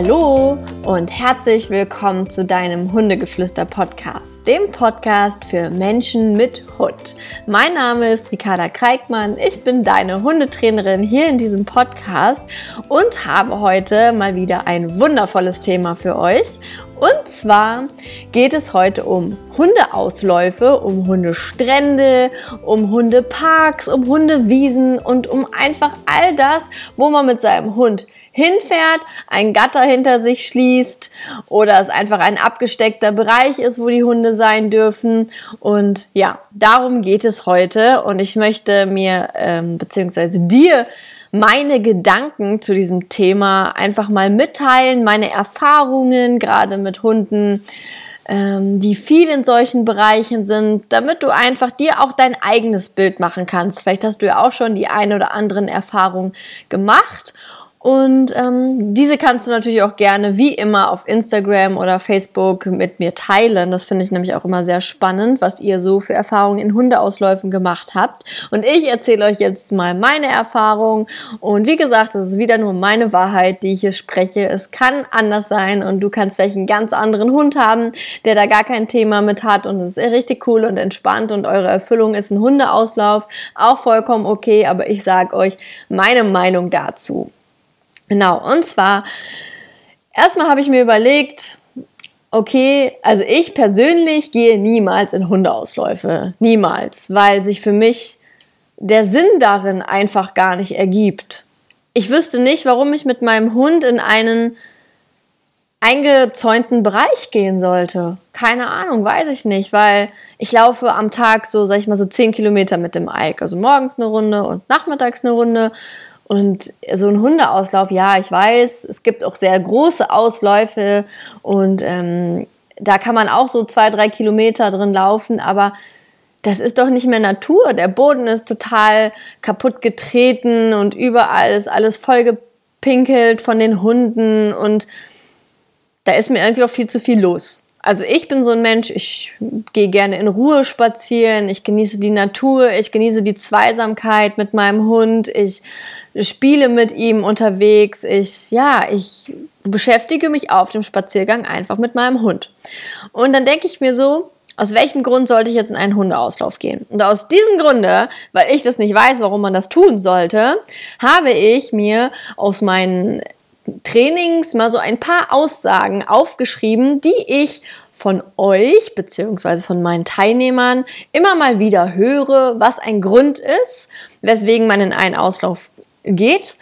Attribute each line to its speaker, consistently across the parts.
Speaker 1: Hallo und herzlich willkommen zu deinem Hundegeflüster-Podcast, dem Podcast für Menschen mit Hund. Mein Name ist Ricarda Kreikmann, ich bin deine Hundetrainerin hier in diesem Podcast und habe heute mal wieder ein wundervolles Thema für euch. Und zwar geht es heute um Hundeausläufe, um Hundestrände, um Hundeparks, um Hundewiesen und um einfach all das, wo man mit seinem Hund hinfährt, ein Gatter hinter sich schließt oder es einfach ein abgesteckter Bereich ist, wo die Hunde sein dürfen. Und ja, darum geht es heute. Und ich möchte mir ähm, beziehungsweise dir meine Gedanken zu diesem Thema einfach mal mitteilen, meine Erfahrungen gerade mit Hunden, ähm, die viel in solchen Bereichen sind, damit du einfach dir auch dein eigenes Bild machen kannst. Vielleicht hast du ja auch schon die ein oder anderen Erfahrungen gemacht und ähm, diese kannst du natürlich auch gerne wie immer auf Instagram oder Facebook mit mir teilen. Das finde ich nämlich auch immer sehr spannend, was ihr so für Erfahrungen in Hundeausläufen gemacht habt. Und ich erzähle euch jetzt mal meine Erfahrungen. Und wie gesagt, es ist wieder nur meine Wahrheit, die ich hier spreche. Es kann anders sein und du kannst vielleicht einen ganz anderen Hund haben, der da gar kein Thema mit hat. Und es ist richtig cool und entspannt und eure Erfüllung ist ein Hundeauslauf. Auch vollkommen okay, aber ich sage euch meine Meinung dazu. Genau, und zwar, erstmal habe ich mir überlegt, okay, also ich persönlich gehe niemals in Hundeausläufe. Niemals, weil sich für mich der Sinn darin einfach gar nicht ergibt. Ich wüsste nicht, warum ich mit meinem Hund in einen eingezäunten Bereich gehen sollte. Keine Ahnung, weiß ich nicht, weil ich laufe am Tag so, sag ich mal, so zehn Kilometer mit dem Ike. Also morgens eine Runde und nachmittags eine Runde. Und so ein Hundeauslauf, ja, ich weiß, es gibt auch sehr große Ausläufe und ähm, da kann man auch so zwei, drei Kilometer drin laufen, aber das ist doch nicht mehr Natur. Der Boden ist total kaputt getreten und überall ist alles vollgepinkelt von den Hunden und da ist mir irgendwie auch viel zu viel los. Also ich bin so ein Mensch, ich gehe gerne in Ruhe spazieren, ich genieße die Natur, ich genieße die Zweisamkeit mit meinem Hund, ich spiele mit ihm unterwegs, ich, ja, ich beschäftige mich auf dem Spaziergang einfach mit meinem Hund. Und dann denke ich mir so, aus welchem Grund sollte ich jetzt in einen Hundeauslauf gehen? Und aus diesem Grunde, weil ich das nicht weiß, warum man das tun sollte, habe ich mir aus meinen Trainings mal so ein paar Aussagen aufgeschrieben, die ich von euch beziehungsweise von meinen Teilnehmern immer mal wieder höre, was ein Grund ist, weswegen man in einen Auslauf geht.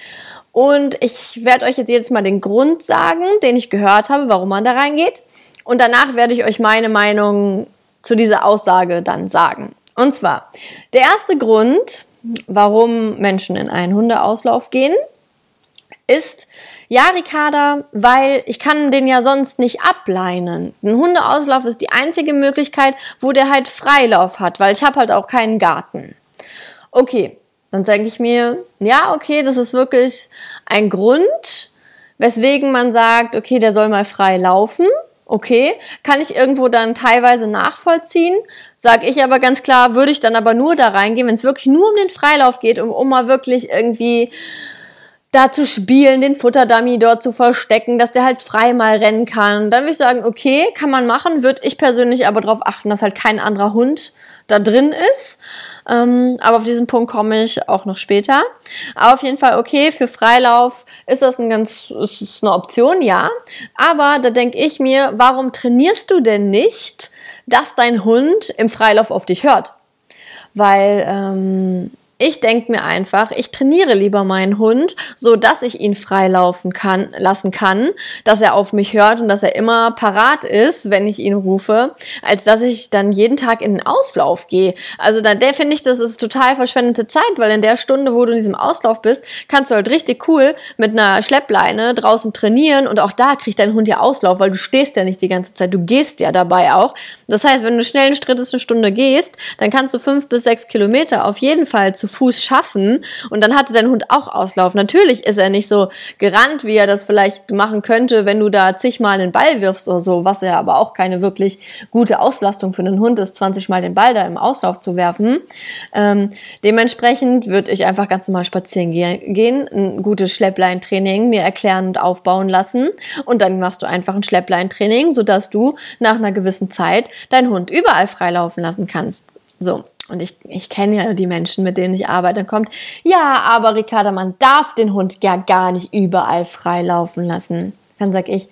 Speaker 1: Und ich werde euch jetzt jedes Mal den Grund sagen, den ich gehört habe, warum man da reingeht. Und danach werde ich euch meine Meinung zu dieser Aussage dann sagen. Und zwar, der erste Grund, warum Menschen in einen Hundeauslauf gehen, ist, ja, Ricarda, weil ich kann den ja sonst nicht ableinen. Ein Hundeauslauf ist die einzige Möglichkeit, wo der halt Freilauf hat, weil ich habe halt auch keinen Garten. Okay, dann denke ich mir, ja, okay, das ist wirklich ein Grund, weswegen man sagt, okay, der soll mal frei laufen. Okay, kann ich irgendwo dann teilweise nachvollziehen? Sag ich aber ganz klar, würde ich dann aber nur da reingehen, wenn es wirklich nur um den Freilauf geht, um, um mal wirklich irgendwie da zu spielen, den Futterdummy dort zu verstecken, dass der halt frei mal rennen kann. Dann würde ich sagen, okay, kann man machen, würde ich persönlich aber darauf achten, dass halt kein anderer Hund da drin ist. Ähm, aber auf diesen Punkt komme ich auch noch später. Aber auf jeden Fall, okay, für Freilauf ist das ein ganz, ist eine Option, ja. Aber da denke ich mir, warum trainierst du denn nicht, dass dein Hund im Freilauf auf dich hört? Weil ähm, ich denke mir einfach, ich trainiere lieber meinen Hund, so dass ich ihn freilaufen kann, lassen kann, dass er auf mich hört und dass er immer parat ist, wenn ich ihn rufe, als dass ich dann jeden Tag in den Auslauf gehe. Also dann, der finde ich, das ist total verschwendete Zeit, weil in der Stunde, wo du in diesem Auslauf bist, kannst du halt richtig cool mit einer Schleppleine draußen trainieren und auch da kriegt dein Hund ja Auslauf, weil du stehst ja nicht die ganze Zeit, du gehst ja dabei auch. Das heißt, wenn du schnell einen Schritt eine Stunde gehst, dann kannst du fünf bis sechs Kilometer auf jeden Fall zu zu Fuß schaffen und dann hatte dein Hund auch Auslauf. Natürlich ist er nicht so gerannt, wie er das vielleicht machen könnte, wenn du da zigmal einen Ball wirfst oder so, was ja aber auch keine wirklich gute Auslastung für einen Hund ist, 20 Mal den Ball da im Auslauf zu werfen. Ähm, dementsprechend würde ich einfach ganz normal spazieren gehen, ein gutes Schleppleintraining mir erklären und aufbauen lassen und dann machst du einfach ein Schleppleintraining, sodass du nach einer gewissen Zeit deinen Hund überall freilaufen lassen kannst. So. Und ich, ich kenne ja die Menschen, mit denen ich arbeite, dann kommt, ja, aber Ricarda, man darf den Hund ja gar nicht überall freilaufen lassen. Dann sag ich,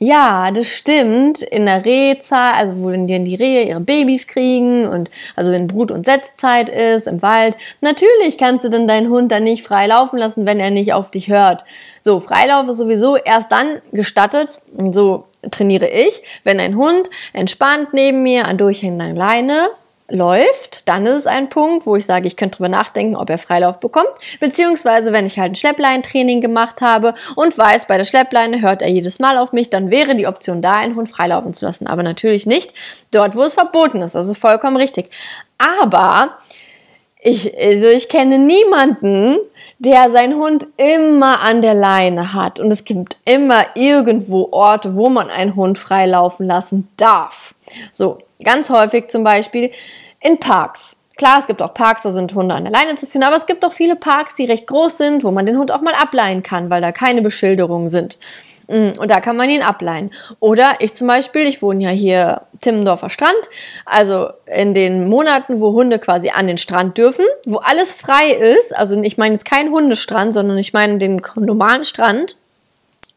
Speaker 1: ja, das stimmt. In der Rehzahl, also wo denn die Rehe ihre Babys kriegen und also wenn Brut- und Setzzeit ist im Wald, natürlich kannst du dann deinen Hund dann nicht frei laufen lassen, wenn er nicht auf dich hört. So, Freilauf ist sowieso erst dann gestattet, und so trainiere ich, wenn ein Hund entspannt neben mir an durchhängender Leine läuft, dann ist es ein Punkt, wo ich sage, ich könnte drüber nachdenken, ob er Freilauf bekommt. Beziehungsweise, wenn ich halt ein Schleppleintraining gemacht habe und weiß, bei der Schleppleine hört er jedes Mal auf mich, dann wäre die Option da, einen Hund freilaufen zu lassen. Aber natürlich nicht dort, wo es verboten ist. Das ist vollkommen richtig. Aber ich, also ich kenne niemanden, der seinen Hund immer an der Leine hat. Und es gibt immer irgendwo Orte, wo man einen Hund freilaufen lassen darf. So, Ganz häufig zum Beispiel in Parks. Klar, es gibt auch Parks, da sind Hunde an der Leine zu finden, aber es gibt auch viele Parks, die recht groß sind, wo man den Hund auch mal ableihen kann, weil da keine Beschilderungen sind. Mm, und da kann man ihn ableihen. Oder ich zum Beispiel, ich wohne ja hier Timmendorfer Strand, also in den Monaten, wo Hunde quasi an den Strand dürfen, wo alles frei ist, also ich meine jetzt kein Hundestrand, sondern ich meine den normalen Strand,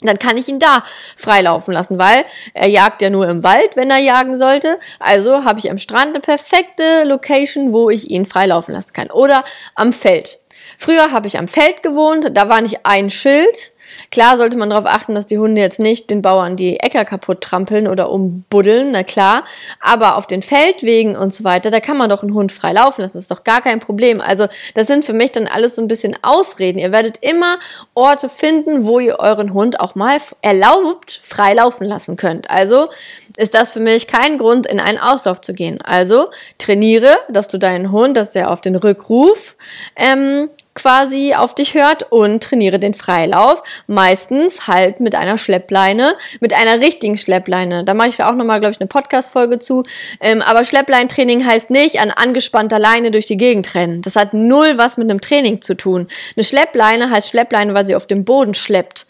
Speaker 1: dann kann ich ihn da freilaufen lassen, weil er jagt ja nur im Wald, wenn er jagen sollte. Also habe ich am Strand eine perfekte Location, wo ich ihn freilaufen lassen kann. Oder am Feld. Früher habe ich am Feld gewohnt, da war nicht ein Schild, Klar sollte man darauf achten, dass die Hunde jetzt nicht den Bauern die Äcker kaputt trampeln oder umbuddeln, na klar. Aber auf den Feldwegen und so weiter, da kann man doch einen Hund frei laufen lassen. Das ist doch gar kein Problem. Also das sind für mich dann alles so ein bisschen Ausreden. Ihr werdet immer Orte finden, wo ihr euren Hund auch mal erlaubt frei laufen lassen könnt. Also ist das für mich kein Grund, in einen Auslauf zu gehen. Also trainiere, dass du deinen Hund, dass er auf den Rückruf ähm, quasi auf dich hört und trainiere den Freilauf. Meistens halt mit einer Schleppleine, mit einer richtigen Schleppleine. Da mache ich auch nochmal, glaube ich, eine Podcast-Folge zu. Ähm, aber Schleppleintraining heißt nicht an angespannter Leine durch die Gegend rennen. Das hat null was mit einem Training zu tun. Eine Schleppleine heißt Schleppleine, weil sie auf dem Boden schleppt.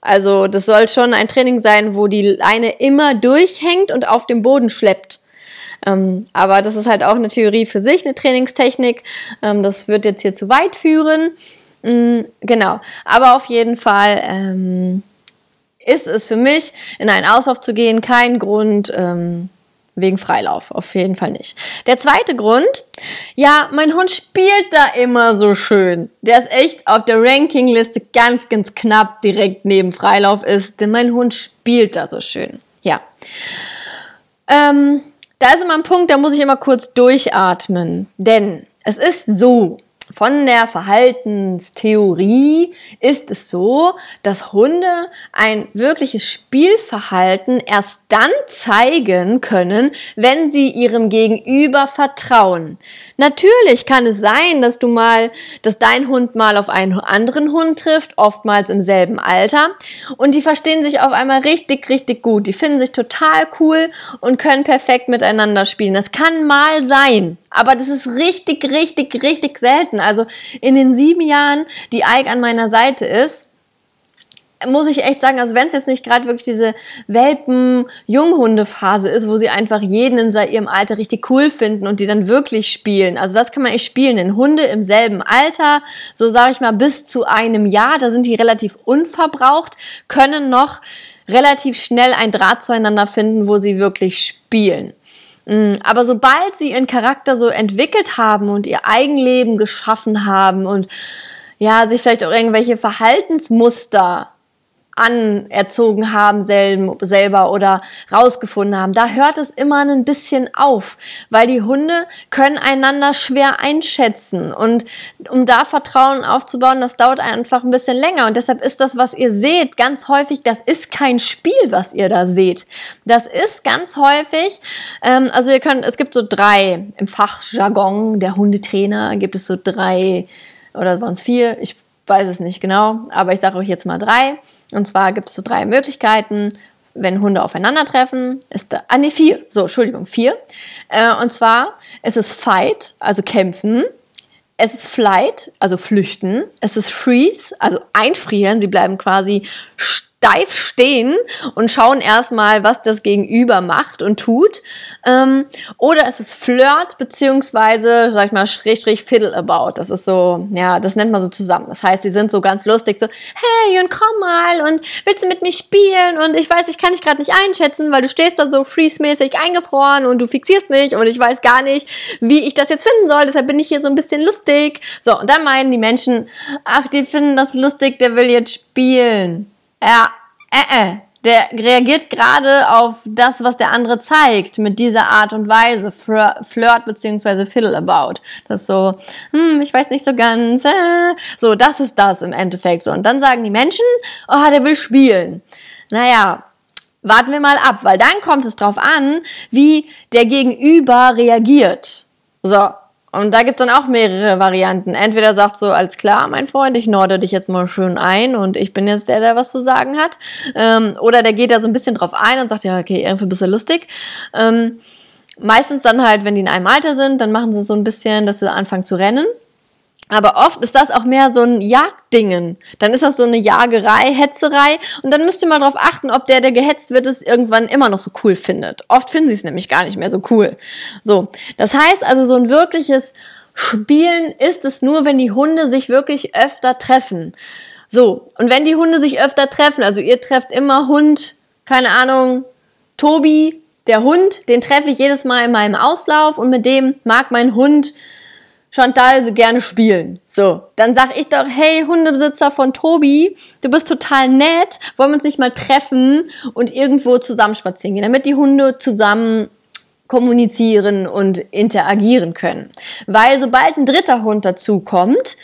Speaker 1: Also das soll schon ein Training sein, wo die Leine immer durchhängt und auf dem Boden schleppt. Ähm, aber das ist halt auch eine Theorie für sich, eine Trainingstechnik. Ähm, das wird jetzt hier zu weit führen. Mhm, genau. Aber auf jeden Fall ähm, ist es für mich, in einen Auslauf zu gehen, kein Grund, ähm, wegen Freilauf, auf jeden Fall nicht. Der zweite Grund, ja, mein Hund spielt da immer so schön. Der ist echt auf der Rankingliste ganz, ganz knapp direkt neben Freilauf ist, denn mein Hund spielt da so schön. Ja. Ähm, da ist immer ein Punkt, da muss ich immer kurz durchatmen. Denn es ist so, von der Verhaltenstheorie ist es so, dass Hunde ein wirkliches Spielverhalten erst dann zeigen können, wenn sie ihrem Gegenüber vertrauen. Natürlich kann es sein, dass du mal, dass dein Hund mal auf einen anderen Hund trifft, oftmals im selben Alter, und die verstehen sich auf einmal richtig, richtig gut. Die finden sich total cool und können perfekt miteinander spielen. Das kann mal sein. Aber das ist richtig, richtig, richtig selten. Also in den sieben Jahren, die Ike an meiner Seite ist, muss ich echt sagen, also wenn es jetzt nicht gerade wirklich diese Welpen-Junghunde-Phase ist, wo sie einfach jeden in ihrem Alter richtig cool finden und die dann wirklich spielen. Also das kann man echt spielen. Denn Hunde im selben Alter, so sage ich mal bis zu einem Jahr, da sind die relativ unverbraucht, können noch relativ schnell ein Draht zueinander finden, wo sie wirklich spielen. Mm, aber sobald sie ihren Charakter so entwickelt haben und ihr Eigenleben geschaffen haben und ja, sich vielleicht auch irgendwelche Verhaltensmuster anerzogen haben selber oder rausgefunden haben. Da hört es immer ein bisschen auf, weil die Hunde können einander schwer einschätzen und um da Vertrauen aufzubauen, das dauert einfach ein bisschen länger und deshalb ist das, was ihr seht, ganz häufig, das ist kein Spiel, was ihr da seht. Das ist ganz häufig, ähm, also ihr könnt, es gibt so drei im Fachjargon der Hundetrainer gibt es so drei oder waren es vier, ich weiß es nicht genau, aber ich sage euch jetzt mal drei. Und zwar gibt es so drei Möglichkeiten, wenn Hunde aufeinandertreffen. Ist da, ah nee, vier. So, Entschuldigung, vier. Äh, und zwar ist es Fight, also kämpfen. Es ist Flight, also flüchten. Es ist Freeze, also einfrieren. Sie bleiben quasi steif stehen und schauen erstmal, was das Gegenüber macht und tut. Ähm, oder es ist Flirt, beziehungsweise, sag ich mal, Schrägstrich Fiddle about. Das ist so, ja, das nennt man so zusammen. Das heißt, sie sind so ganz lustig, so, hey, und komm mal, und willst du mit mir spielen? Und ich weiß, ich kann dich gerade nicht einschätzen, weil du stehst da so freeze-mäßig eingefroren und du fixierst mich und ich weiß gar nicht, wie ich das jetzt finden soll. Deshalb bin ich hier so ein bisschen lustig. So, und dann meinen die Menschen, ach, die finden das lustig, der will jetzt spielen. Ja, äh, äh. Der reagiert gerade auf das, was der andere zeigt, mit dieser Art und Weise. Flirt beziehungsweise Fiddle about. Das ist so, hm, ich weiß nicht so ganz. Äh. So, das ist das im Endeffekt so. Und dann sagen die Menschen, oh, der will spielen. Naja, warten wir mal ab, weil dann kommt es drauf an, wie der Gegenüber reagiert. So, und da gibt's dann auch mehrere Varianten. Entweder sagt so, alles klar, mein Freund, ich norde dich jetzt mal schön ein und ich bin jetzt der, der was zu sagen hat. Ähm, oder der geht da so ein bisschen drauf ein und sagt, ja, okay, irgendwie bist du lustig. Ähm, meistens dann halt, wenn die in einem Alter sind, dann machen sie so ein bisschen, dass sie anfangen zu rennen. Aber oft ist das auch mehr so ein Jagddingen. Dann ist das so eine Jagerei, Hetzerei. Und dann müsst ihr mal drauf achten, ob der, der gehetzt wird, es irgendwann immer noch so cool findet. Oft finden sie es nämlich gar nicht mehr so cool. So. Das heißt also, so ein wirkliches Spielen ist es nur, wenn die Hunde sich wirklich öfter treffen. So. Und wenn die Hunde sich öfter treffen, also ihr trefft immer Hund, keine Ahnung, Tobi, der Hund, den treffe ich jedes Mal in meinem Auslauf und mit dem mag mein Hund Chantal gerne spielen. So, dann sag ich doch, hey, Hundebesitzer von Tobi, du bist total nett, wollen wir uns nicht mal treffen und irgendwo zusammen spazieren gehen, damit die Hunde zusammen kommunizieren und interagieren können. Weil sobald ein dritter Hund dazu kommt,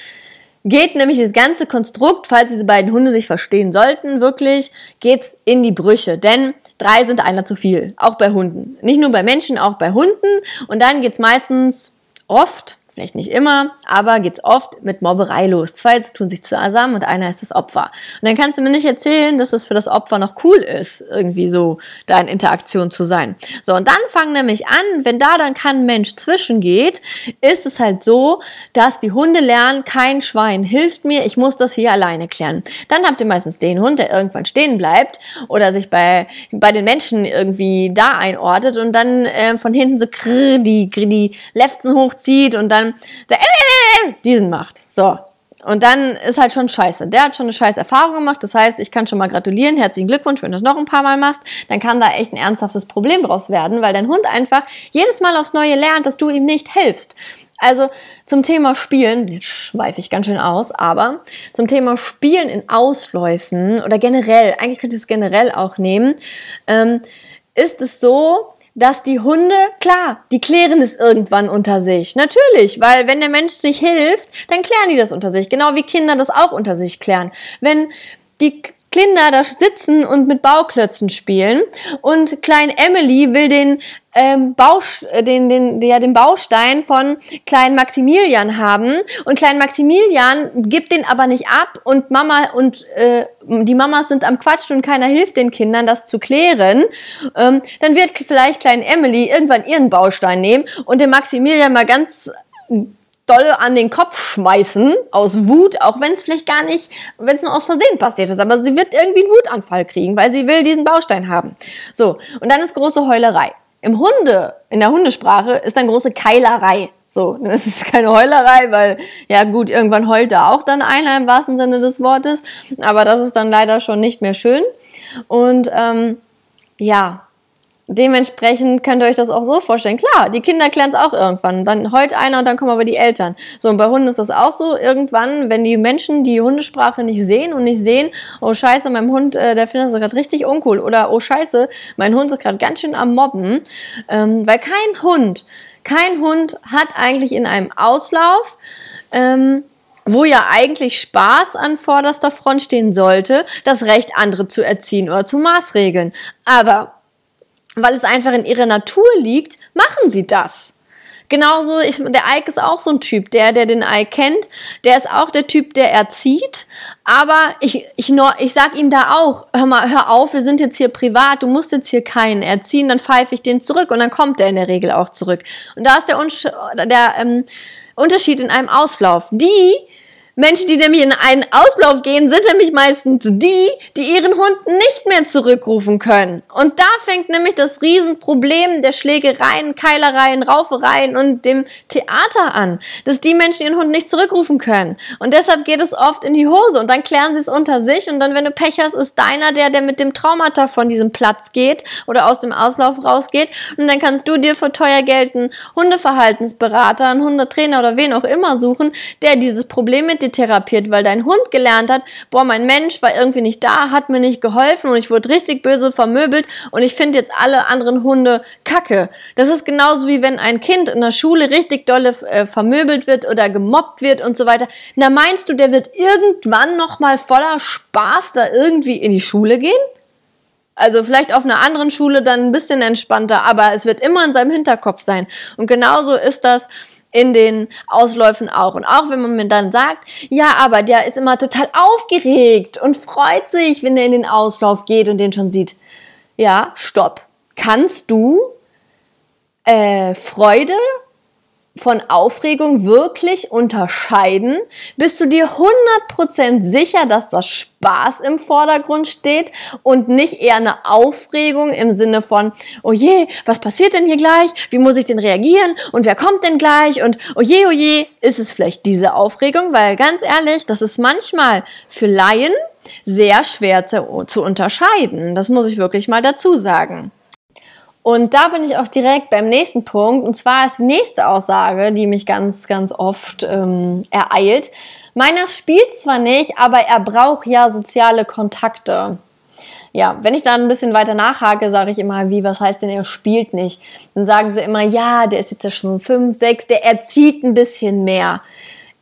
Speaker 1: geht nämlich das ganze Konstrukt, falls diese beiden Hunde sich verstehen sollten, wirklich, geht's in die Brüche. Denn drei sind einer zu viel. Auch bei Hunden. Nicht nur bei Menschen, auch bei Hunden. Und dann geht's meistens oft vielleicht nicht immer, aber geht's oft mit Mobberei los. Zwei tun sich zusammen und einer ist das Opfer. Und dann kannst du mir nicht erzählen, dass es für das Opfer noch cool ist, irgendwie so da in Interaktion zu sein. So, und dann fangen nämlich an, wenn da dann kein Mensch zwischengeht, ist es halt so, dass die Hunde lernen, kein Schwein hilft mir, ich muss das hier alleine klären. Dann habt ihr meistens den Hund, der irgendwann stehen bleibt oder sich bei, bei den Menschen irgendwie da einordnet und dann äh, von hinten so krrr, die, die Lefzen hochzieht und dann dann der äh, diesen macht. So. Und dann ist halt schon scheiße. Der hat schon eine scheiß Erfahrung gemacht. Das heißt, ich kann schon mal gratulieren. Herzlichen Glückwunsch, wenn du es noch ein paar Mal machst. Dann kann da echt ein ernsthaftes Problem draus werden, weil dein Hund einfach jedes Mal aufs Neue lernt, dass du ihm nicht hilfst. Also zum Thema Spielen, jetzt schweife ich ganz schön aus, aber zum Thema Spielen in Ausläufen oder generell, eigentlich könnte ich es generell auch nehmen, ähm, ist es so, dass die Hunde, klar, die klären es irgendwann unter sich. Natürlich, weil wenn der Mensch nicht hilft, dann klären die das unter sich. Genau wie Kinder das auch unter sich klären. Wenn die Kinder da sitzen und mit Bauklötzen spielen. Und klein Emily will den ähm, Baus den, den, ja, den Baustein von kleinen Maximilian haben. Und klein Maximilian gibt den aber nicht ab. Und Mama und äh, die Mamas sind am Quatschen und keiner hilft den Kindern, das zu klären, ähm, dann wird vielleicht klein Emily irgendwann ihren Baustein nehmen und den Maximilian mal ganz doll an den Kopf schmeißen, aus Wut, auch wenn es vielleicht gar nicht, wenn es nur aus Versehen passiert ist, aber sie wird irgendwie einen Wutanfall kriegen, weil sie will diesen Baustein haben. So, und dann ist große Heulerei. Im Hunde, in der Hundesprache ist dann große Keilerei. So, dann ist keine Heulerei, weil, ja gut, irgendwann heult da auch dann einer im wahrsten Sinne des Wortes, aber das ist dann leider schon nicht mehr schön. Und ähm, ja, dementsprechend könnt ihr euch das auch so vorstellen. Klar, die Kinder klären es auch irgendwann. Dann heute einer und dann kommen aber die Eltern. So, und bei Hunden ist das auch so. Irgendwann, wenn die Menschen die Hundesprache nicht sehen und nicht sehen, oh scheiße, mein Hund, äh, der findet das gerade richtig uncool. Oder oh scheiße, mein Hund ist gerade ganz schön am Mobben. Ähm, weil kein Hund, kein Hund hat eigentlich in einem Auslauf, ähm, wo ja eigentlich Spaß an vorderster Front stehen sollte, das Recht, andere zu erziehen oder zu maßregeln. Aber weil es einfach in ihrer Natur liegt, machen sie das. Genauso, ich, der Ike ist auch so ein Typ, der, der den Ike kennt, der ist auch der Typ, der erzieht. Aber ich, ich, ich sag ihm da auch, hör mal, hör auf, wir sind jetzt hier privat, du musst jetzt hier keinen erziehen, dann pfeife ich den zurück und dann kommt der in der Regel auch zurück. Und da ist der, der ähm, Unterschied in einem Auslauf. Die, Menschen, die nämlich in einen Auslauf gehen, sind nämlich meistens die, die ihren Hund nicht mehr zurückrufen können. Und da fängt nämlich das Riesenproblem der Schlägereien, Keilereien, Raufereien und dem Theater an, dass die Menschen ihren Hund nicht zurückrufen können. Und deshalb geht es oft in die Hose und dann klären sie es unter sich und dann, wenn du Pech hast, ist deiner der, der mit dem Traumata von diesem Platz geht oder aus dem Auslauf rausgeht und dann kannst du dir für teuer Geld einen Hundeverhaltensberater, einen Hundetrainer oder wen auch immer suchen, der dieses Problem mit therapiert, weil dein Hund gelernt hat, boah, mein Mensch war irgendwie nicht da, hat mir nicht geholfen und ich wurde richtig böse vermöbelt und ich finde jetzt alle anderen Hunde kacke. Das ist genauso wie wenn ein Kind in der Schule richtig dolle äh, vermöbelt wird oder gemobbt wird und so weiter. Na meinst du, der wird irgendwann noch mal voller Spaß da irgendwie in die Schule gehen? Also vielleicht auf einer anderen Schule dann ein bisschen entspannter, aber es wird immer in seinem Hinterkopf sein. Und genauso ist das in den Ausläufen auch. Und auch wenn man mir dann sagt, ja, aber der ist immer total aufgeregt und freut sich, wenn er in den Auslauf geht und den schon sieht. Ja, stopp. Kannst du äh, Freude von Aufregung wirklich unterscheiden? Bist du dir 100% sicher, dass das Spaß im Vordergrund steht und nicht eher eine Aufregung im Sinne von, oh je, was passiert denn hier gleich? Wie muss ich denn reagieren? Und wer kommt denn gleich? Und oh je, oh je, ist es vielleicht diese Aufregung? Weil ganz ehrlich, das ist manchmal für Laien sehr schwer zu, zu unterscheiden. Das muss ich wirklich mal dazu sagen. Und da bin ich auch direkt beim nächsten Punkt. Und zwar ist die nächste Aussage, die mich ganz, ganz oft ähm, ereilt. Meiner spielt zwar nicht, aber er braucht ja soziale Kontakte. Ja, wenn ich da ein bisschen weiter nachhake, sage ich immer, wie, was heißt denn, er spielt nicht? Dann sagen sie immer, ja, der ist jetzt ja schon fünf, sechs, der erzieht ein bisschen mehr.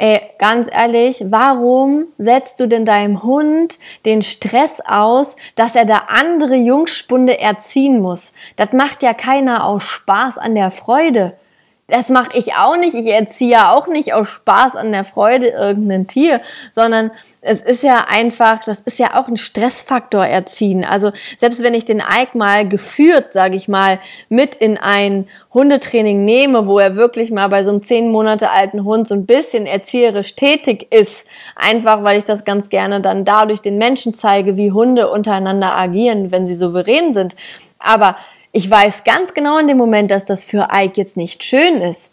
Speaker 1: Ey, ganz ehrlich, warum setzt du denn deinem Hund den Stress aus, dass er da andere Jungspunde erziehen muss? Das macht ja keiner aus Spaß an der Freude. Das mache ich auch nicht. Ich erziehe ja auch nicht aus Spaß an der Freude irgendein Tier, sondern es ist ja einfach, das ist ja auch ein Stressfaktor erziehen. Also selbst wenn ich den Ike mal geführt, sage ich mal, mit in ein Hundetraining nehme, wo er wirklich mal bei so einem zehn Monate alten Hund so ein bisschen erzieherisch tätig ist, einfach weil ich das ganz gerne dann dadurch den Menschen zeige, wie Hunde untereinander agieren, wenn sie souverän sind. Aber ich weiß ganz genau in dem Moment, dass das für Ike jetzt nicht schön ist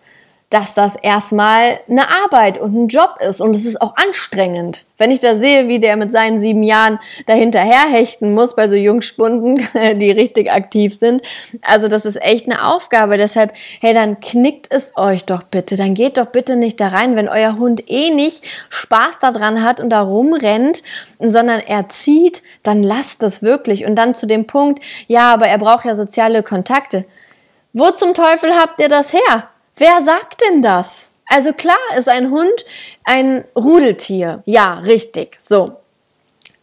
Speaker 1: dass das erstmal eine Arbeit und ein Job ist und es ist auch anstrengend. Wenn ich da sehe, wie der mit seinen sieben Jahren dahinterher hechten muss bei so Jungspunden, die richtig aktiv sind. Also das ist echt eine Aufgabe. Deshalb, hey, dann knickt es euch doch bitte. Dann geht doch bitte nicht da rein, wenn euer Hund eh nicht Spaß daran hat und da rumrennt, sondern er zieht, dann lasst es wirklich. Und dann zu dem Punkt, ja, aber er braucht ja soziale Kontakte. Wo zum Teufel habt ihr das her? Wer sagt denn das? Also klar ist ein Hund ein Rudeltier. Ja, richtig. So.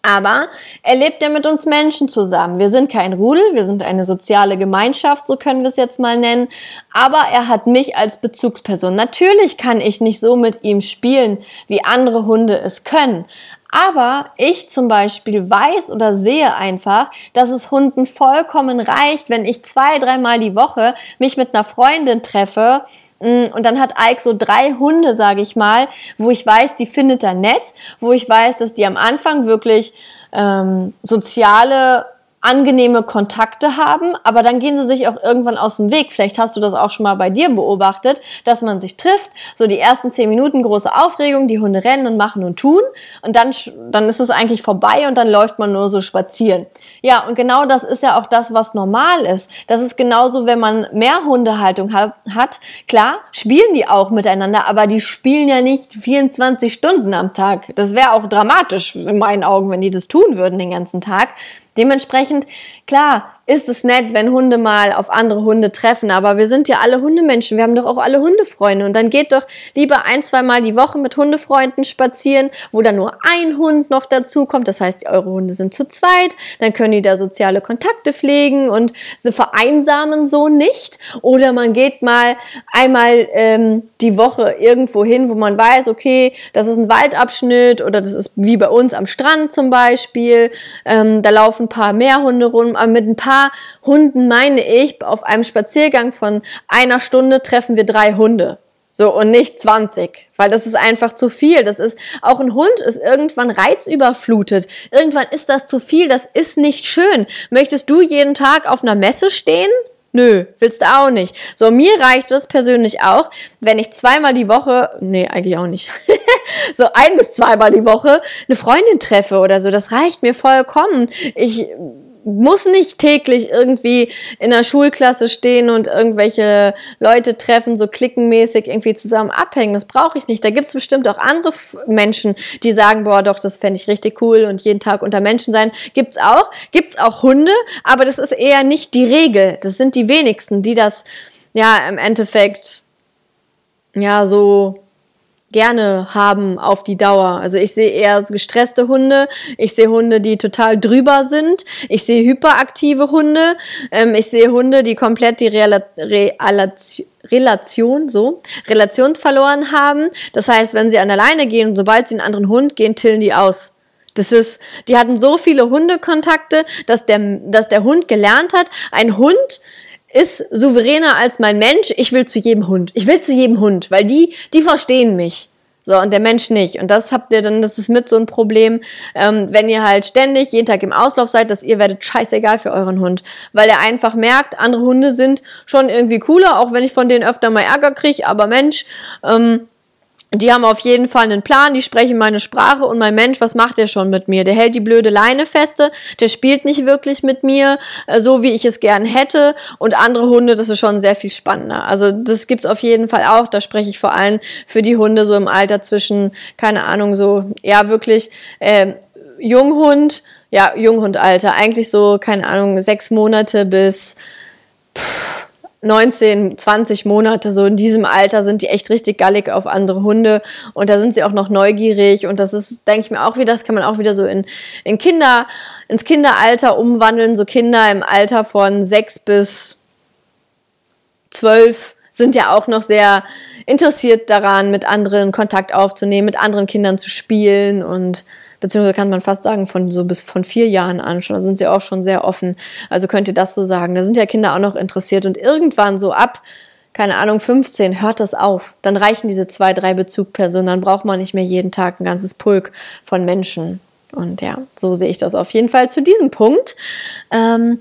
Speaker 1: Aber er lebt ja mit uns Menschen zusammen. Wir sind kein Rudel, wir sind eine soziale Gemeinschaft, so können wir es jetzt mal nennen. Aber er hat mich als Bezugsperson. Natürlich kann ich nicht so mit ihm spielen, wie andere Hunde es können. Aber ich zum Beispiel weiß oder sehe einfach, dass es Hunden vollkommen reicht, wenn ich zwei, dreimal die Woche mich mit einer Freundin treffe Mm, und dann hat Ike so drei Hunde, sage ich mal, wo ich weiß, die findet er nett, wo ich weiß, dass die am Anfang wirklich ähm, soziale angenehme Kontakte haben, aber dann gehen sie sich auch irgendwann aus dem Weg. Vielleicht hast du das auch schon mal bei dir beobachtet, dass man sich trifft, so die ersten zehn Minuten große Aufregung, die Hunde rennen und machen und tun und dann, dann ist es eigentlich vorbei und dann läuft man nur so spazieren. Ja, und genau das ist ja auch das, was normal ist. Das ist genauso, wenn man mehr Hundehaltung hat, hat. Klar, spielen die auch miteinander, aber die spielen ja nicht 24 Stunden am Tag. Das wäre auch dramatisch in meinen Augen, wenn die das tun würden den ganzen Tag. Dementsprechend, klar, ist es nett, wenn Hunde mal auf andere Hunde treffen, aber wir sind ja alle Hundemenschen, wir haben doch auch alle Hundefreunde. Und dann geht doch lieber ein, zwei Mal die Woche mit Hundefreunden spazieren, wo dann nur ein Hund noch dazu kommt, das heißt, eure Hunde sind zu zweit, dann können die da soziale Kontakte pflegen und sie vereinsamen so nicht. Oder man geht mal einmal ähm, die Woche irgendwo hin, wo man weiß, okay, das ist ein Waldabschnitt oder das ist wie bei uns am Strand zum Beispiel, ähm, da laufen ein paar mehr Hunde rum, aber mit ein paar paar Hunden meine ich, auf einem Spaziergang von einer Stunde treffen wir drei Hunde. So, und nicht 20, weil das ist einfach zu viel. Das ist, auch ein Hund ist irgendwann reizüberflutet. Irgendwann ist das zu viel. Das ist nicht schön. Möchtest du jeden Tag auf einer Messe stehen? Nö, willst du auch nicht. So, mir reicht das persönlich auch, wenn ich zweimal die Woche, nee, eigentlich auch nicht, so ein bis zweimal die Woche eine Freundin treffe oder so. Das reicht mir vollkommen. Ich muss nicht täglich irgendwie in der Schulklasse stehen und irgendwelche Leute treffen, so klickenmäßig irgendwie zusammen abhängen. Das brauche ich nicht. Da gibt's bestimmt auch andere Menschen, die sagen, boah, doch, das fände ich richtig cool und jeden Tag unter Menschen sein. Gibt's auch. Gibt's auch Hunde, aber das ist eher nicht die Regel. Das sind die wenigsten, die das ja im Endeffekt ja so gerne haben auf die Dauer. Also ich sehe eher gestresste Hunde, ich sehe Hunde, die total drüber sind, ich sehe hyperaktive Hunde, ähm, ich sehe Hunde, die komplett die Rela Relation Relation, so, Relation verloren haben. Das heißt, wenn sie an der Leine gehen und sobald sie einen anderen Hund gehen, tillen die aus. Das ist, die hatten so viele Hundekontakte, dass der, dass der Hund gelernt hat, ein Hund ist souveräner als mein Mensch. Ich will zu jedem Hund. Ich will zu jedem Hund, weil die, die verstehen mich. So, und der Mensch nicht. Und das habt ihr dann, das ist mit so ein Problem, ähm, wenn ihr halt ständig jeden Tag im Auslauf seid, dass ihr werdet scheißegal für euren Hund. Weil er einfach merkt, andere Hunde sind schon irgendwie cooler, auch wenn ich von denen öfter mal Ärger kriege, aber Mensch, ähm, die haben auf jeden Fall einen Plan, die sprechen meine Sprache und mein Mensch, was macht der schon mit mir? Der hält die blöde Leine feste, der spielt nicht wirklich mit mir, äh, so wie ich es gern hätte. Und andere Hunde, das ist schon sehr viel spannender. Also das gibt's auf jeden Fall auch. Da spreche ich vor allem für die Hunde so im Alter zwischen, keine Ahnung, so, ja, wirklich äh, Junghund, ja, Junghundalter, eigentlich so, keine Ahnung, sechs Monate bis pff, 19, 20 Monate, so in diesem Alter sind die echt richtig gallig auf andere Hunde. Und da sind sie auch noch neugierig. Und das ist, denke ich mir auch wieder, das kann man auch wieder so in, in Kinder, ins Kinderalter umwandeln, so Kinder im Alter von 6 bis 12 sind ja auch noch sehr interessiert daran, mit anderen Kontakt aufzunehmen, mit anderen Kindern zu spielen. Und beziehungsweise kann man fast sagen, von so bis von vier Jahren an schon, da sind sie auch schon sehr offen. Also könnt ihr das so sagen. Da sind ja Kinder auch noch interessiert und irgendwann so ab, keine Ahnung, 15 hört das auf. Dann reichen diese zwei, drei Bezugpersonen, dann braucht man nicht mehr jeden Tag ein ganzes Pulk von Menschen. Und ja, so sehe ich das auf jeden Fall zu diesem Punkt. Ähm,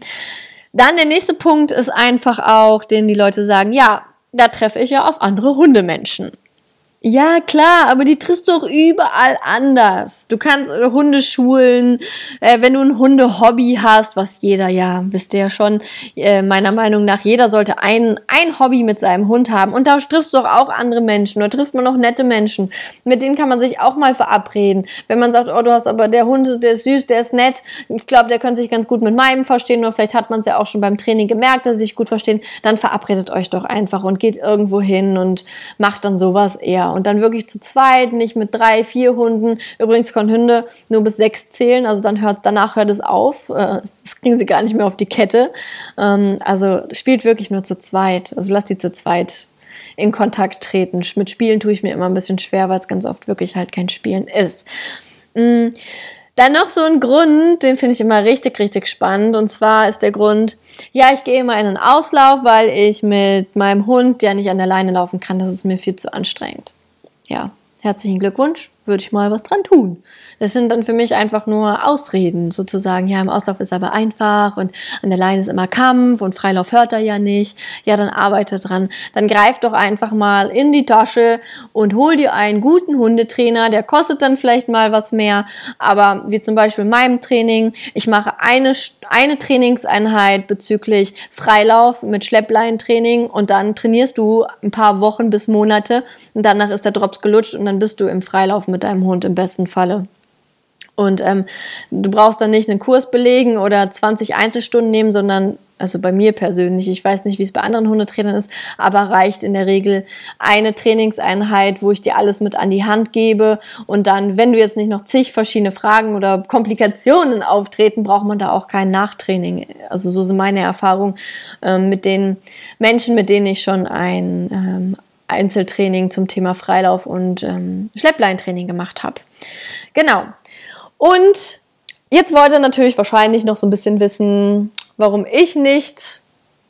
Speaker 1: dann der nächste Punkt ist einfach auch, den die Leute sagen, ja, da treffe ich ja auf andere Hundemenschen. Ja, klar, aber die triffst du auch überall anders. Du kannst äh, Hundeschulen, äh, wenn du ein Hundehobby hast, was jeder ja, wisst ihr ja schon, äh, meiner Meinung nach, jeder sollte ein, ein Hobby mit seinem Hund haben. Und da triffst du auch andere Menschen, da trifft man auch nette Menschen. Mit denen kann man sich auch mal verabreden. Wenn man sagt, oh, du hast aber der Hund, der ist süß, der ist nett, ich glaube, der könnte sich ganz gut mit meinem verstehen, oder vielleicht hat man es ja auch schon beim Training gemerkt, dass sie sich gut verstehen, dann verabredet euch doch einfach und geht irgendwo hin und macht dann sowas eher und dann wirklich zu zweit, nicht mit drei, vier Hunden. Übrigens können Hunde nur bis sechs zählen, also dann hört es, danach hört es auf. Äh, das kriegen sie gar nicht mehr auf die Kette. Ähm, also spielt wirklich nur zu zweit. Also lasst die zu zweit in Kontakt treten. Mit Spielen tue ich mir immer ein bisschen schwer, weil es ganz oft wirklich halt kein Spielen ist. Mm, dann noch so ein Grund, den finde ich immer richtig, richtig spannend. Und zwar ist der Grund, ja, ich gehe immer in einen Auslauf, weil ich mit meinem Hund ja nicht an der Leine laufen kann. Das ist mir viel zu anstrengend ja, herzlichen Glückwunsch. Würde ich mal was dran tun. Das sind dann für mich einfach nur Ausreden, sozusagen. Ja, im Auslauf ist aber einfach und an der Leine ist immer Kampf und Freilauf hört er ja nicht. Ja, dann arbeite dran. Dann greif doch einfach mal in die Tasche und hol dir einen guten Hundetrainer. Der kostet dann vielleicht mal was mehr, aber wie zum Beispiel in meinem Training, ich mache eine, eine Trainingseinheit bezüglich Freilauf mit Schleppleintraining und dann trainierst du ein paar Wochen bis Monate und danach ist der Drops gelutscht und dann bist du im Freilauf deinem Hund im besten Falle. Und ähm, du brauchst dann nicht einen Kurs belegen oder 20 Einzelstunden nehmen, sondern also bei mir persönlich, ich weiß nicht, wie es bei anderen Hundetrainern ist, aber reicht in der Regel eine Trainingseinheit, wo ich dir alles mit an die Hand gebe. Und dann, wenn du jetzt nicht noch zig verschiedene Fragen oder Komplikationen auftreten, braucht man da auch kein Nachtraining. Also so sind meine Erfahrungen ähm, mit den Menschen, mit denen ich schon ein ähm, Einzeltraining zum Thema Freilauf und ähm, Schleppleintraining gemacht habe. Genau. Und jetzt wollt ihr natürlich wahrscheinlich noch so ein bisschen wissen, warum ich nicht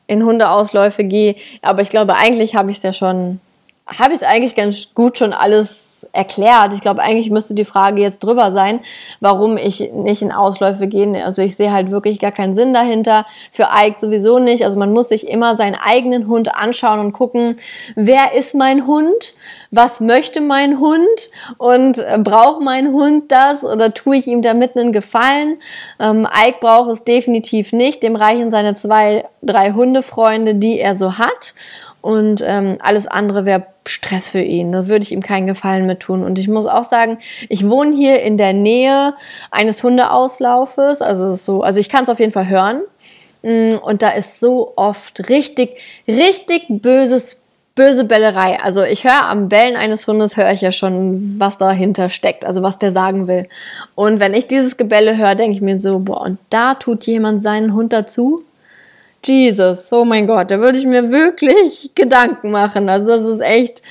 Speaker 1: in Hundeausläufe gehe. Aber ich glaube, eigentlich habe ich es ja schon habe ich eigentlich ganz gut schon alles erklärt. Ich glaube, eigentlich müsste die Frage jetzt drüber sein, warum ich nicht in Ausläufe gehe. Also ich sehe halt wirklich gar keinen Sinn dahinter. Für Ike sowieso nicht. Also man muss sich immer seinen eigenen Hund anschauen und gucken, wer ist mein Hund? Was möchte mein Hund? Und äh, braucht mein Hund das? Oder tue ich ihm damit einen Gefallen? Ähm, Ike braucht es definitiv nicht. Dem reichen seine zwei, drei Hundefreunde, die er so hat und ähm, alles andere wäre Stress für ihn. Da würde ich ihm keinen Gefallen mit tun. Und ich muss auch sagen, ich wohne hier in der Nähe eines Hundeauslaufes. Also so, also ich kann es auf jeden Fall hören. Mm, und da ist so oft richtig, richtig böses böse Bellerei. Also ich höre am Bellen eines Hundes, höre ich ja schon, was dahinter steckt, also was der sagen will. Und wenn ich dieses Gebelle höre, denke ich mir so, boah, und da tut jemand seinen Hund dazu. Jesus, oh mein Gott, da würde ich mir wirklich Gedanken machen. Also das ist echt,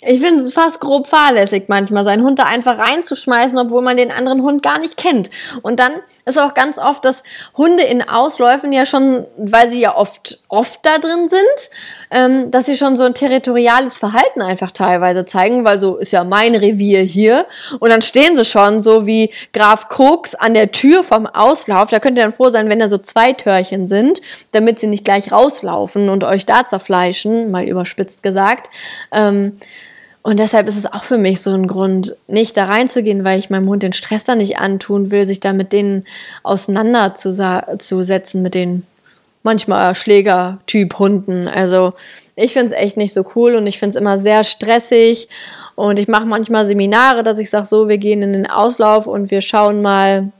Speaker 1: ich finde es fast grob fahrlässig manchmal, seinen Hund da einfach reinzuschmeißen, obwohl man den anderen Hund gar nicht kennt. Und dann ist auch ganz oft, dass Hunde in Ausläufen ja schon, weil sie ja oft, oft da drin sind, ähm, dass sie schon so ein territoriales Verhalten einfach teilweise zeigen, weil so ist ja mein Revier hier. Und dann stehen sie schon so wie Graf Koks an der Tür vom Auslauf. Da könnt ihr dann froh sein, wenn da so zwei Törchen sind, damit sie nicht gleich rauslaufen und euch da zerfleischen, mal überspitzt gesagt. Ähm, und deshalb ist es auch für mich so ein Grund, nicht da reinzugehen, weil ich meinem Hund den Stress da nicht antun will, sich da mit denen auseinanderzusetzen, mit den manchmal Schlägertyp Hunden. Also ich finde es echt nicht so cool und ich finde es immer sehr stressig. Und ich mache manchmal Seminare, dass ich sage, so, wir gehen in den Auslauf und wir schauen mal,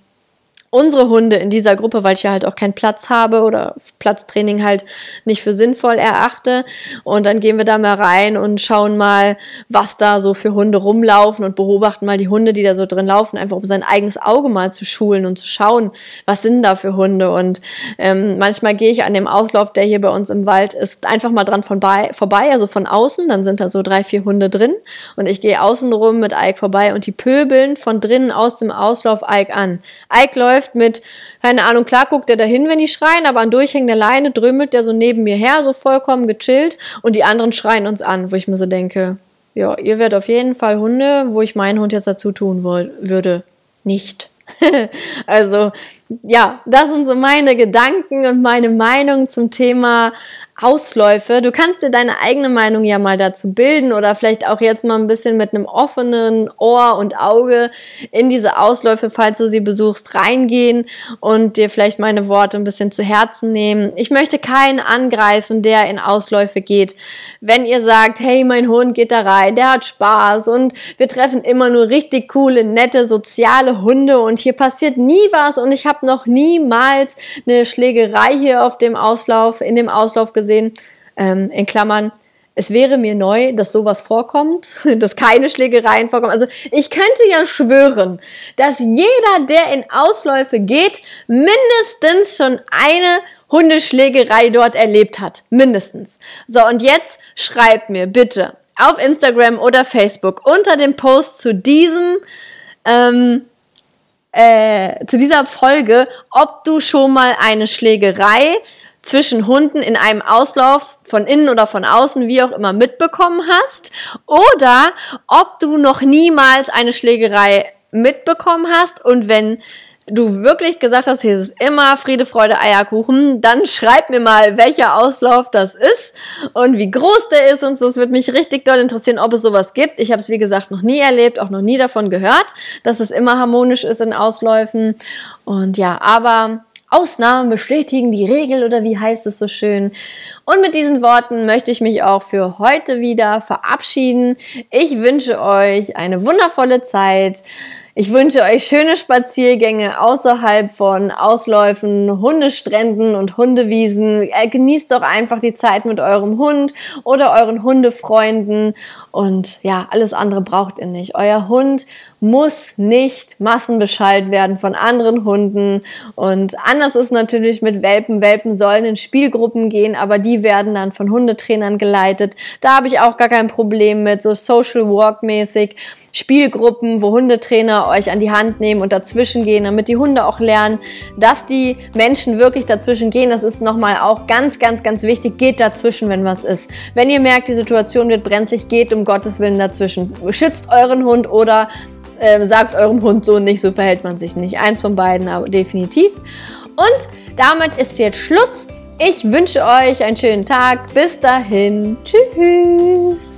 Speaker 1: unsere Hunde in dieser Gruppe, weil ich ja halt auch keinen Platz habe oder Platztraining halt nicht für sinnvoll erachte. Und dann gehen wir da mal rein und schauen mal, was da so für Hunde rumlaufen und beobachten mal die Hunde, die da so drin laufen, einfach um sein eigenes Auge mal zu schulen und zu schauen, was sind da für Hunde. Und ähm, manchmal gehe ich an dem Auslauf, der hier bei uns im Wald ist, einfach mal dran vorbei, vorbei, also von außen. Dann sind da so drei, vier Hunde drin. Und ich gehe außen rum mit Ike vorbei und die pöbeln von drinnen aus dem Auslauf Ike an. Ike läuft läuft mit, keine Ahnung, klar guckt er dahin, wenn die schreien, aber an durchhängender Leine drömelt der so neben mir her, so vollkommen gechillt und die anderen schreien uns an, wo ich mir so denke, ja, ihr werdet auf jeden Fall Hunde, wo ich meinen Hund jetzt dazu tun würde. Nicht. also ja, das sind so meine Gedanken und meine Meinung zum Thema Ausläufe. Du kannst dir deine eigene Meinung ja mal dazu bilden oder vielleicht auch jetzt mal ein bisschen mit einem offenen Ohr und Auge in diese Ausläufe, falls du sie besuchst, reingehen und dir vielleicht meine Worte ein bisschen zu Herzen nehmen. Ich möchte keinen angreifen, der in Ausläufe geht. Wenn ihr sagt, hey, mein Hund geht da rein, der hat Spaß und wir treffen immer nur richtig coole, nette, soziale Hunde und hier passiert nie was und ich habe noch niemals eine Schlägerei hier auf dem Auslauf, in dem Auslauf gesehen gesehen, ähm, in Klammern, es wäre mir neu, dass sowas vorkommt, dass keine Schlägereien vorkommen. Also ich könnte ja schwören, dass jeder, der in Ausläufe geht, mindestens schon eine Hundeschlägerei dort erlebt hat. Mindestens. So, und jetzt schreibt mir bitte auf Instagram oder Facebook unter dem Post zu diesem ähm, äh, zu dieser Folge, ob du schon mal eine Schlägerei zwischen Hunden in einem Auslauf von innen oder von außen, wie auch immer, mitbekommen hast oder ob du noch niemals eine Schlägerei mitbekommen hast und wenn du wirklich gesagt hast, hier ist immer Friede, Freude, Eierkuchen, dann schreib mir mal, welcher Auslauf das ist und wie groß der ist und so. Es wird mich richtig doll interessieren, ob es sowas gibt. Ich habe es, wie gesagt, noch nie erlebt, auch noch nie davon gehört, dass es immer harmonisch ist in Ausläufen. Und ja, aber Ausnahmen bestätigen die Regel oder wie heißt es so schön. Und mit diesen Worten möchte ich mich auch für heute wieder verabschieden. Ich wünsche euch eine wundervolle Zeit. Ich wünsche euch schöne Spaziergänge außerhalb von Ausläufen, Hundestränden und Hundewiesen. Äh, genießt doch einfach die Zeit mit eurem Hund oder euren Hundefreunden. Und ja, alles andere braucht ihr nicht. Euer Hund muss nicht massenbeschallt werden von anderen Hunden. Und anders ist natürlich mit Welpen. Welpen sollen in Spielgruppen gehen, aber die werden dann von Hundetrainern geleitet. Da habe ich auch gar kein Problem mit, so Social Walk mäßig. Spielgruppen, wo Hundetrainer euch an die Hand nehmen und dazwischen gehen, damit die Hunde auch lernen, dass die Menschen wirklich dazwischen gehen. Das ist nochmal auch ganz, ganz, ganz wichtig. Geht dazwischen, wenn was ist. Wenn ihr merkt, die Situation wird brenzlig, geht um Gottes Willen dazwischen. Schützt euren Hund oder äh, sagt eurem Hund so nicht, so verhält man sich nicht. Eins von beiden, aber definitiv. Und damit ist jetzt Schluss. Ich wünsche euch einen schönen Tag. Bis dahin. Tschüss.